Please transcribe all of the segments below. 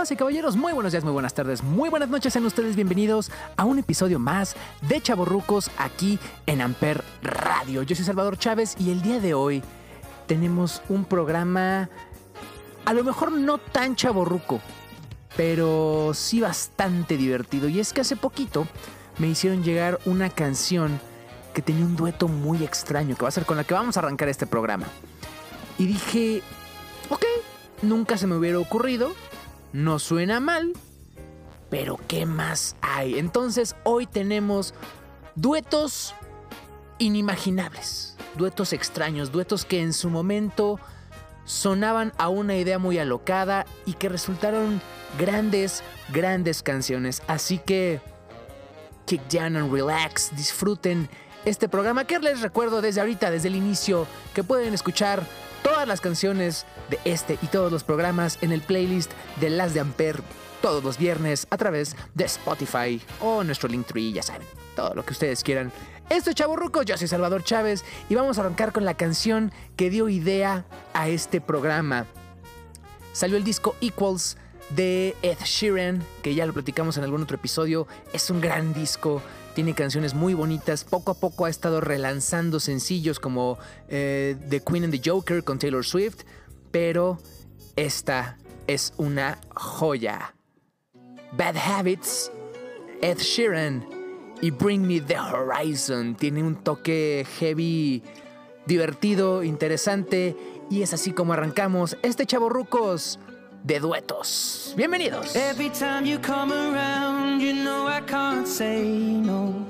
Damas y caballeros, muy buenos días, muy buenas tardes, muy buenas noches, sean ustedes bienvenidos a un episodio más de Chaborrucos aquí en Amper Radio. Yo soy Salvador Chávez y el día de hoy tenemos un programa a lo mejor no tan chaborruco, pero sí bastante divertido. Y es que hace poquito me hicieron llegar una canción que tenía un dueto muy extraño, que va a ser con la que vamos a arrancar este programa. Y dije, ok, nunca se me hubiera ocurrido, no suena mal, pero ¿qué más hay? Entonces hoy tenemos duetos inimaginables, duetos extraños, duetos que en su momento sonaban a una idea muy alocada y que resultaron grandes, grandes canciones. Así que kick down and relax, disfruten este programa que les recuerdo desde ahorita, desde el inicio, que pueden escuchar todas las canciones de este y todos los programas en el playlist de Las de Amper todos los viernes a través de Spotify o nuestro Linktree, ya saben, todo lo que ustedes quieran. Esto es Chavo Ruco, yo soy Salvador Chávez y vamos a arrancar con la canción que dio idea a este programa. Salió el disco Equals de Ed Sheeran, que ya lo platicamos en algún otro episodio. Es un gran disco tiene canciones muy bonitas. Poco a poco ha estado relanzando sencillos como eh, The Queen and the Joker con Taylor Swift. Pero esta es una joya. Bad Habits, Ed Sheeran y Bring Me the Horizon. Tiene un toque heavy, divertido, interesante. Y es así como arrancamos este Chavo Rucos de duetos. Bienvenidos. Every time you come around, you know I can't say no.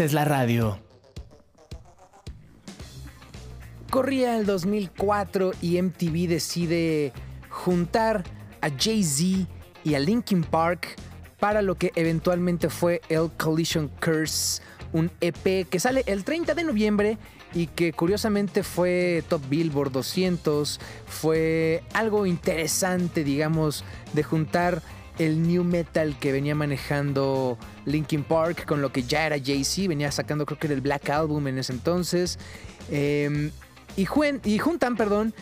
haces la radio. Corría el 2004 y MTV decide juntar a Jay-Z y a Linkin Park para lo que eventualmente fue el Collision Curse, un EP que sale el 30 de noviembre y que curiosamente fue Top Billboard 200, fue algo interesante, digamos, de juntar el new metal que venía manejando Linkin Park con lo que ya era Jay-Z, venía sacando creo que era el Black Album en ese entonces. Y, juen- y juntan, perdón,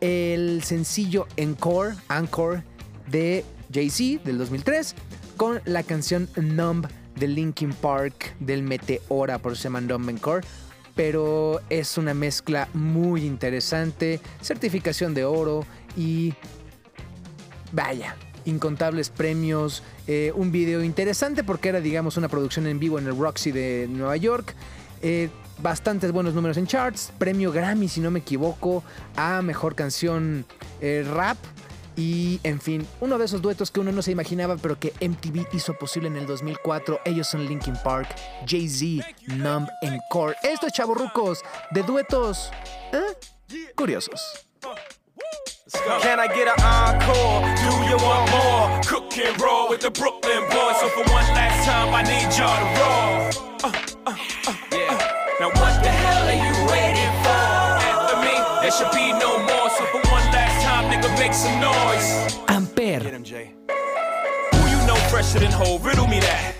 el sencillo Encore, Encore de Jay-Z del 2003 con la canción Numb de Linkin Park del Meteora, por eso se llama Numb Encore. Pero es una mezcla muy interesante, certificación de oro y vaya, incontables premios, eh, un video interesante porque era, digamos, una producción en vivo en el Roxy de Nueva York. eh, bastantes buenos números en charts, premio Grammy, si no me equivoco, a mejor canción eh, rap. Y en fin, uno de esos duetos que uno no se imaginaba, pero que MTV hizo posible en el 2004. Ellos son Linkin Park, Jay-Z, Numb Encore. Esto es Chavorrucos de duetos ¿eh? curiosos. Can I get an encore? Do you want more? Cook and roll with the Brooklyn boys. So for one last time, I need y'all to roll. Uh, uh, uh, yeah. Now what the hell are you waiting for? After me, there should be no more. So for one last time, nigga, make some noise. Amper. Get him, Jay. Who you know fresher than whole? Riddle me that.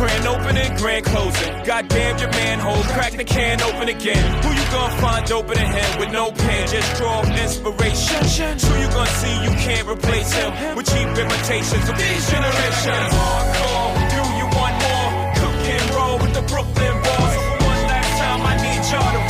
Grand opening, grand closing. Goddamn your manhole, crack the can open again. Who you gonna find open in him with no pen? Just draw inspiration. Who you gonna see you can't replace him with cheap imitations of these generations? Hardcore, do you want more? Cook and roll with the Brooklyn boys. One last time, I need y'all to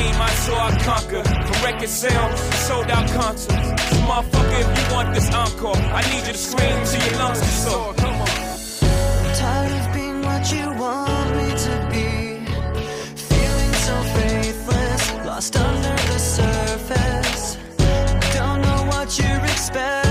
came, I saw, I conquered. From record sales, sold out concerts. So motherfucker, if you want this encore, I need you to scream till your lungs get sore. Come on. Tired of being what you want me to be. Feeling so faithless, lost under the surface. Don't know what you're expecting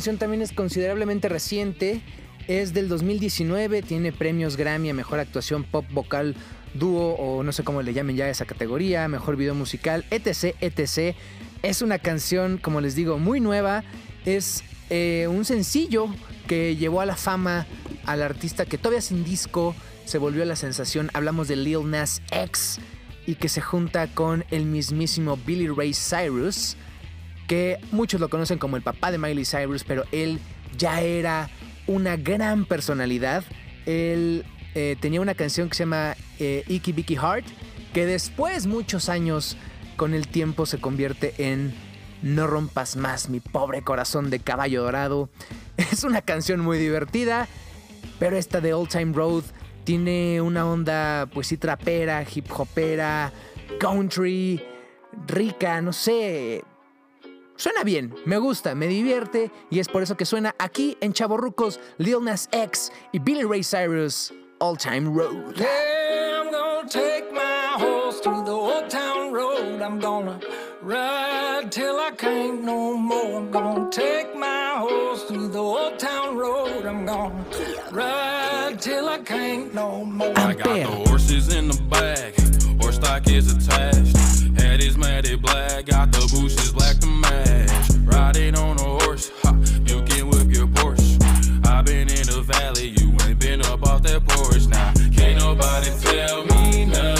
canción también es considerablemente reciente. Es del 2019, tiene premios Grammy a Mejor Actuación Pop Vocal Dúo o no sé cómo le llamen ya esa categoría, Mejor Video Musical, etc, etc. Es una canción, como les digo, muy nueva. Es eh, un sencillo que llevó a la fama al artista que todavía sin disco se volvió la sensación. Hablamos de Lil Nas X y que se junta con el mismísimo Billy Ray Cyrus, que muchos lo conocen como el papá de Miley Cyrus, pero él ya era una gran personalidad. Él eh, tenía una canción que se llama eh, Icky Bicky Heart, que después, muchos años, con el tiempo se convierte en No rompas más mi pobre corazón de caballo dorado. Es una canción muy divertida, pero esta de Old Time Road tiene una onda, pues sí, trapera, hip hopera, country, rica, no sé. Suena bien, me gusta, me divierte y es por eso que suena aquí en Chaborrucos Lil Nas X y Billy Ray Cyrus All Time Road. Yeah, I'm gonna take my horse through the old town road. I'm gonna ride till I can't no more. I'm gonna take my horse through the old town road. I'm gonna ride till I can't no more. I got the horses in the back, horse stock is attached. Head is matted black, got the bushes black to match. Riding on a horse, ha, you can whip your Porsche. i been in the valley, you ain't been up off that porch. Now, can't nobody tell me nothing.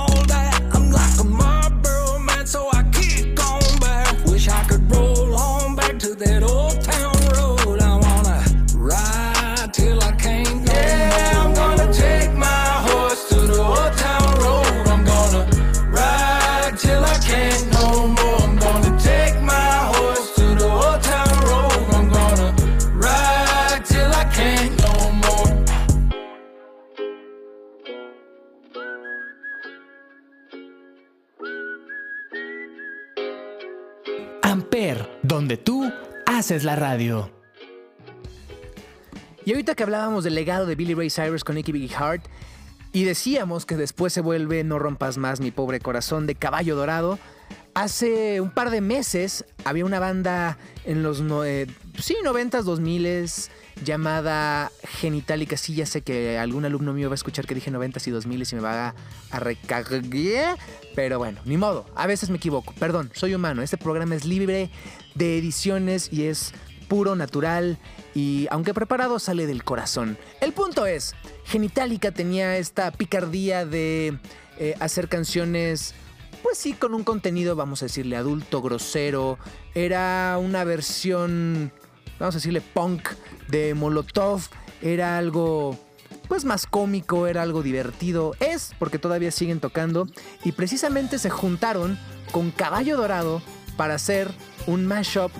tú haces la radio. Y ahorita que hablábamos del legado de Billy Ray Cyrus con Nicky Biggie Heart, y decíamos que después se vuelve No rompas más mi pobre corazón de caballo dorado, hace un par de meses había una banda en los eh, sí, 90s, 2000s llamada Genitalica. Sí, ya sé que algún alumno mío va a escuchar que dije 90s y 2000s y me va a, a. Pero bueno, ni modo. A veces me equivoco. Perdón, soy humano. Este programa es libre de ediciones y es puro, natural y aunque preparado sale del corazón. El punto es, Genitalica tenía esta picardía de eh, hacer canciones pues sí, con un contenido, vamos a decirle, adulto, grosero. Era una versión, vamos a decirle, punk de Molotov. Era algo, pues más cómico, era algo divertido. Es, porque todavía siguen tocando. Y precisamente se juntaron con Caballo Dorado para hacer un mashup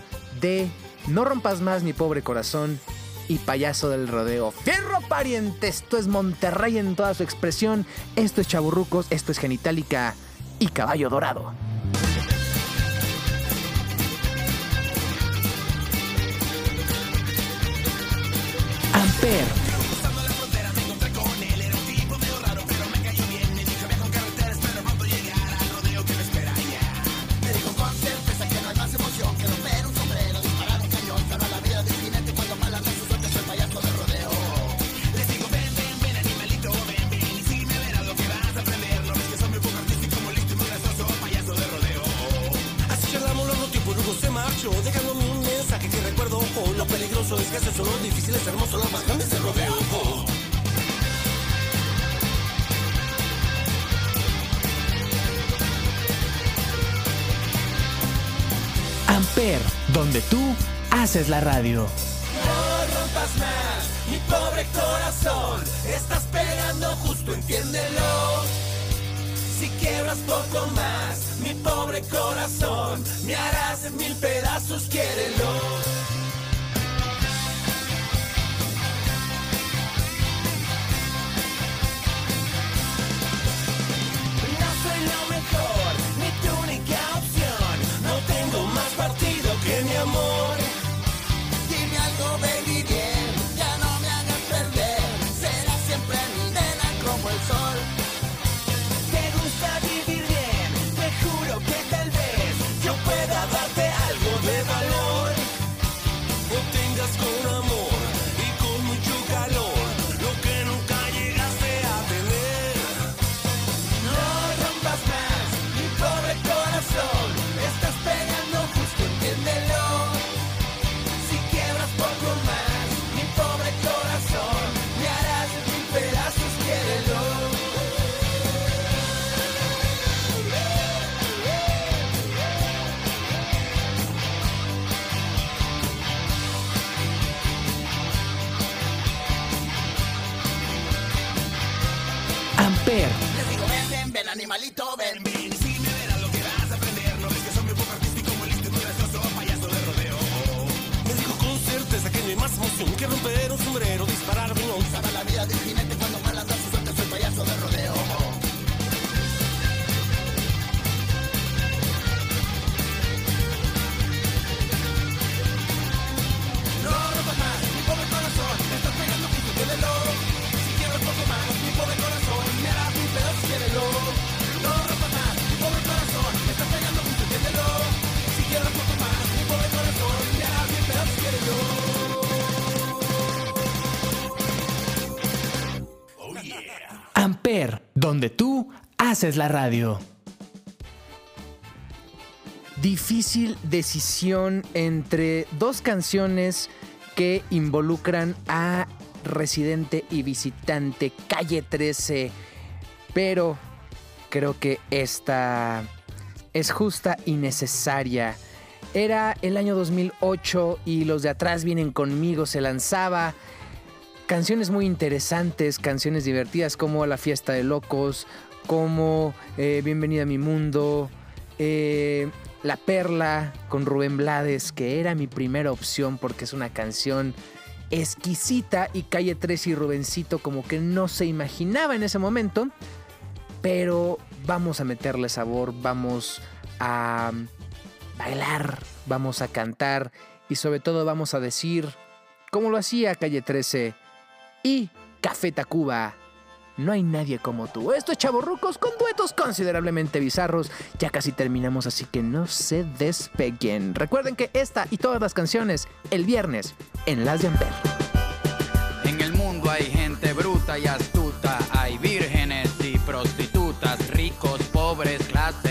de No rompas más mi pobre corazón y payaso del rodeo. Fierro pariente, esto es Monterrey en toda su expresión. Esto es Chaburrucos, esto es Genitalica y Caballo Dorado. Amper. Lo peligroso es que hace solo difícil es hermoso, lo más grande del rodeo. Amper, donde tú haces la radio. No rompas más, mi pobre corazón. Estás pegando justo, entiéndelo. Si quiebras poco más, mi pobre corazón, me harás en mil pedazos, quiérelo. Donde tú haces la radio. Difícil decisión entre dos canciones que involucran a residente y visitante calle 13, pero creo que esta es justa y necesaria. Era el año 2008 y los de atrás vienen conmigo, se lanzaba canciones muy interesantes, canciones divertidas como La Fiesta de Locos, como eh, Bienvenida a mi mundo, eh, La Perla con Rubén Blades, que era mi primera opción porque es una canción exquisita y Calle 3 y Rubencito como que no se imaginaba en ese momento, pero vamos a meterle sabor, vamos a bailar, vamos a cantar y sobre todo vamos a decir, como lo hacía Calle 13, y Café Tacuba. No hay nadie como tú. Esto es Chavorrucos con duetos considerablemente bizarros. Ya casi terminamos, así que no se despeguen. Recuerden que esta y todas las canciones el viernes en Las de Amper. En el mundo hay gente bruta y astuta, hay vírgenes y prostitutas, ricos, pobres, clase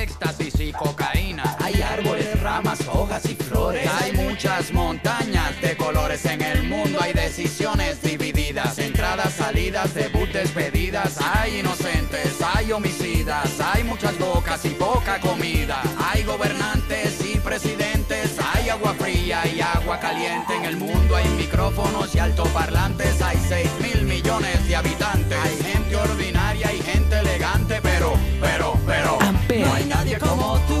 muchas montañas de colores. En el mundo hay decisiones divididas, entradas, salidas, debut, despedidas. Hay inocentes, hay homicidas, hay muchas bocas y poca comida. Hay gobernantes y presidentes, hay agua fría y agua caliente. En el mundo hay micrófonos y altoparlantes, hay 6 mil millones de habitantes. Hay gente ordinaria y gente elegante, pero, pero, pero. No hay nadie como tú.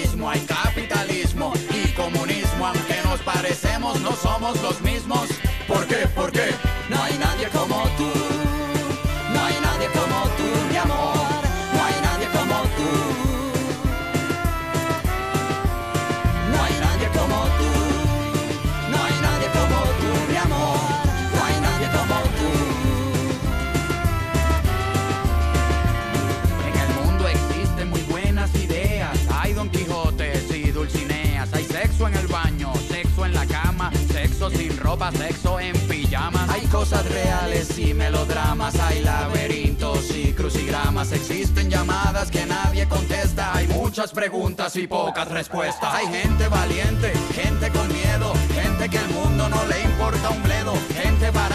no somos los mismos. Sexo en pijamas. Hay cosas reales y melodramas. Hay laberintos y crucigramas. Existen llamadas que nadie contesta. Hay muchas preguntas y pocas respuestas. Hay gente valiente, gente con miedo, gente que el mundo no le importa un bledo. Gente parada,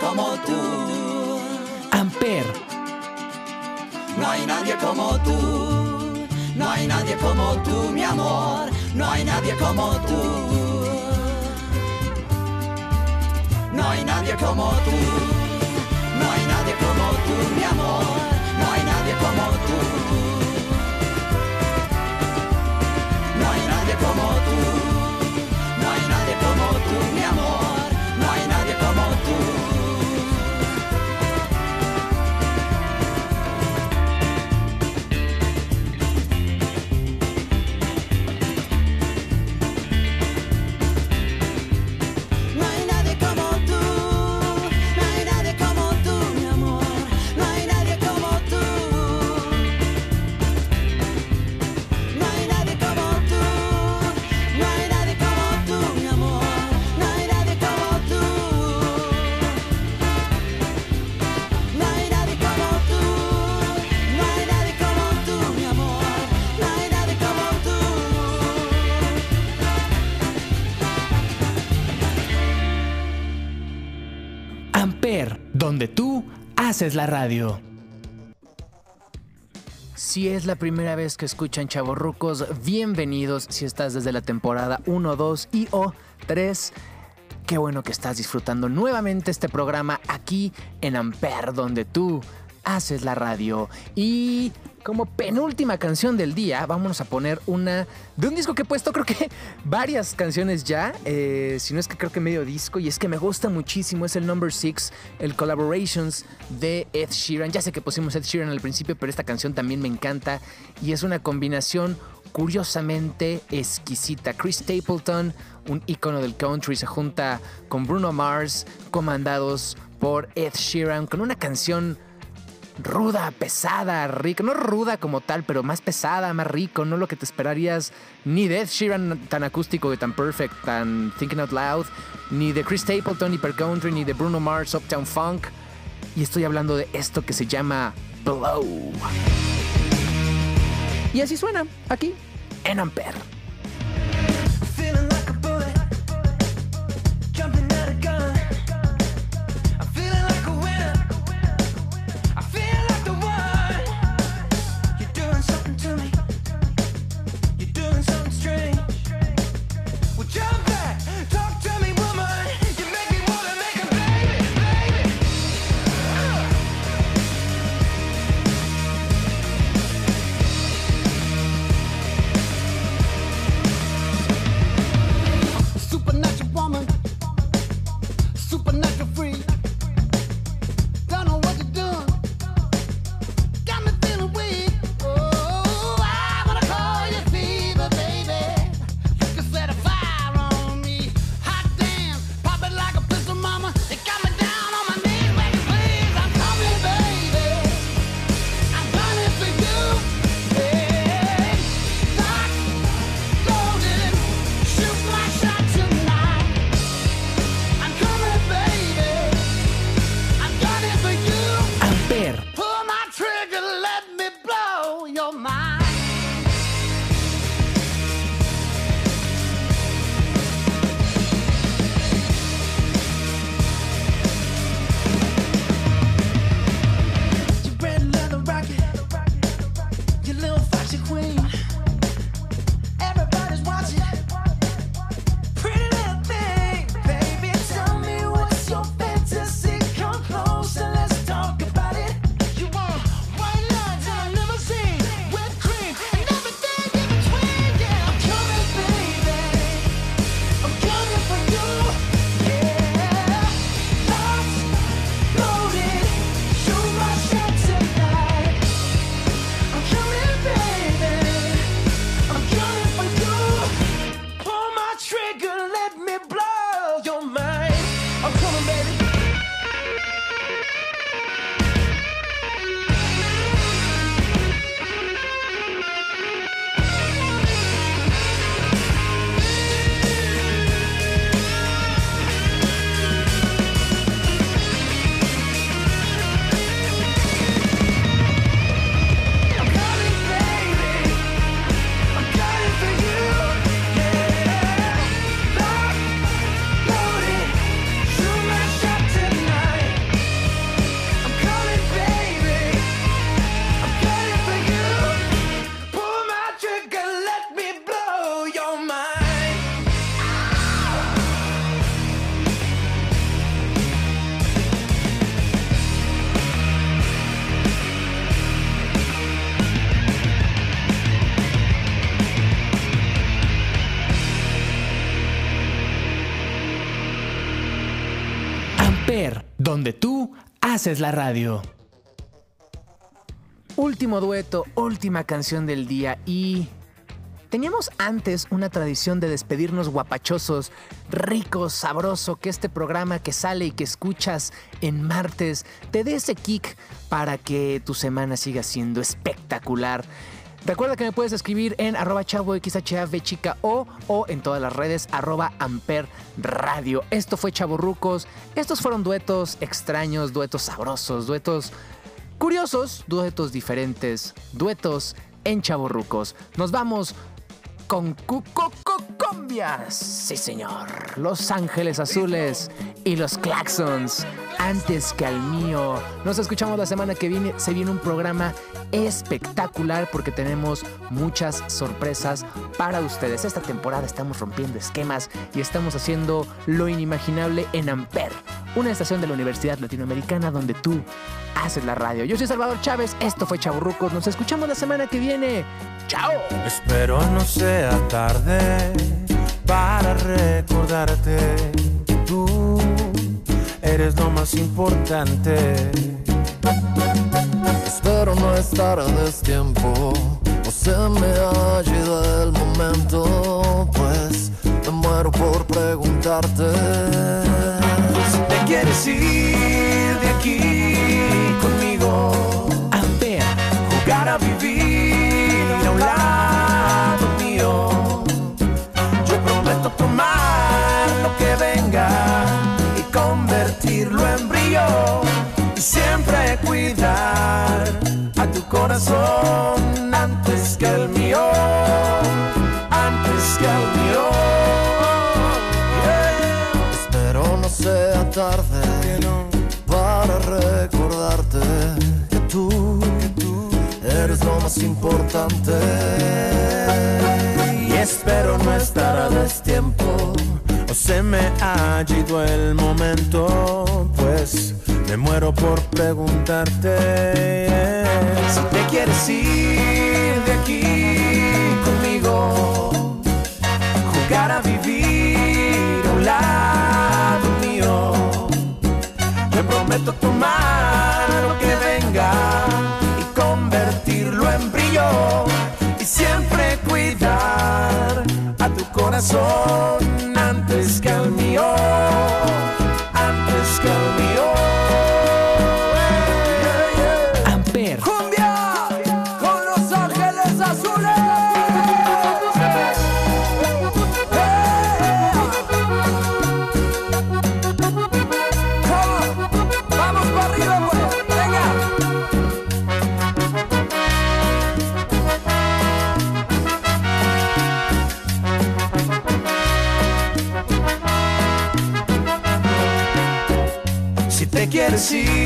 como tú. Amper, No hay nadie como tú. No hay nadie como tú, mi amor. No hay nadie como tú. No hay nadie como tú. No hay nadie como tú, mi amor. No hay nadie como tú. Haces la radio. Si es la primera vez que escuchan Chavorrucos, bienvenidos. Si estás desde la temporada 1, 2 y o 3, qué bueno que estás disfrutando nuevamente este programa aquí en Amper, donde tú haces la radio. Y como penúltima canción del día, vámonos a poner una de un disco que he puesto, creo que varias canciones ya, eh, si no es que creo que medio disco, y es que me gusta muchísimo, es el Number 6, el Collaborations de Ed Sheeran. Ya sé que pusimos Ed Sheeran al principio, pero esta canción también me encanta y es una combinación curiosamente exquisita. Chris Stapleton, un ícono del country, se junta con Bruno Mars, comandados por Ed Sheeran, con una canción ruda, pesada, rica. No ruda como tal, pero más pesada, más rico. No lo que te esperarías ni de Ed Sheeran tan acústico y tan perfect, tan thinking out loud, ni de Chris Stapleton, Hyper Country, ni de Bruno Mars, Uptown Funk. Y estoy hablando de esto que se llama Blow. Y así suena aquí en Ampere. Amper, donde tú haces la radio. Último dueto, última canción del día y... Teníamos antes una tradición de despedirnos guapachosos, rico, sabroso, que este programa que sale y que escuchas en martes te dé ese kick para que tu semana siga siendo espectacular. Recuerda que me puedes escribir en arroba chavo chica o, o en todas las redes arroba. Esto fue Chavorrucos. Estos fueron duetos extraños, duetos sabrosos, duetos curiosos, duetos diferentes, duetos en Chavorrucos. Nos vamos con Cucococombias. Sí, señor. Los Ángeles Azules y los Claxons. Antes que al mío. Nos escuchamos la semana que viene. Se viene un programa espectacular porque tenemos muchas sorpresas para ustedes. Esta temporada estamos rompiendo esquemas y estamos haciendo lo inimaginable en Amper, una estación de la Universidad Latinoamericana donde tú haces la radio. Yo soy Salvador Chávez, esto fue Chaburrucos. Nos escuchamos la semana que viene. ¡Chao! Espero no sea tarde para recordarte que tú eres lo más importante. Espero no estar a destiempo o se me ha ido el momento, pues me muero por preguntarte. Te quieres ir de aquí conmigo, Amper, jugar a vivir a un lado mío. Yo prometo tomar lo que venga y convertirlo en brillo y siempre cuidar a tu corazón para recordarte que tú, eres lo más importante. Y espero no estar a destiempo o se me ha ido el momento, pues me muero por preguntarte si te quieres ir Prometo tomar lo que venga y convertirlo en brillo y siempre cuidar a tu corazón antes que al mío, te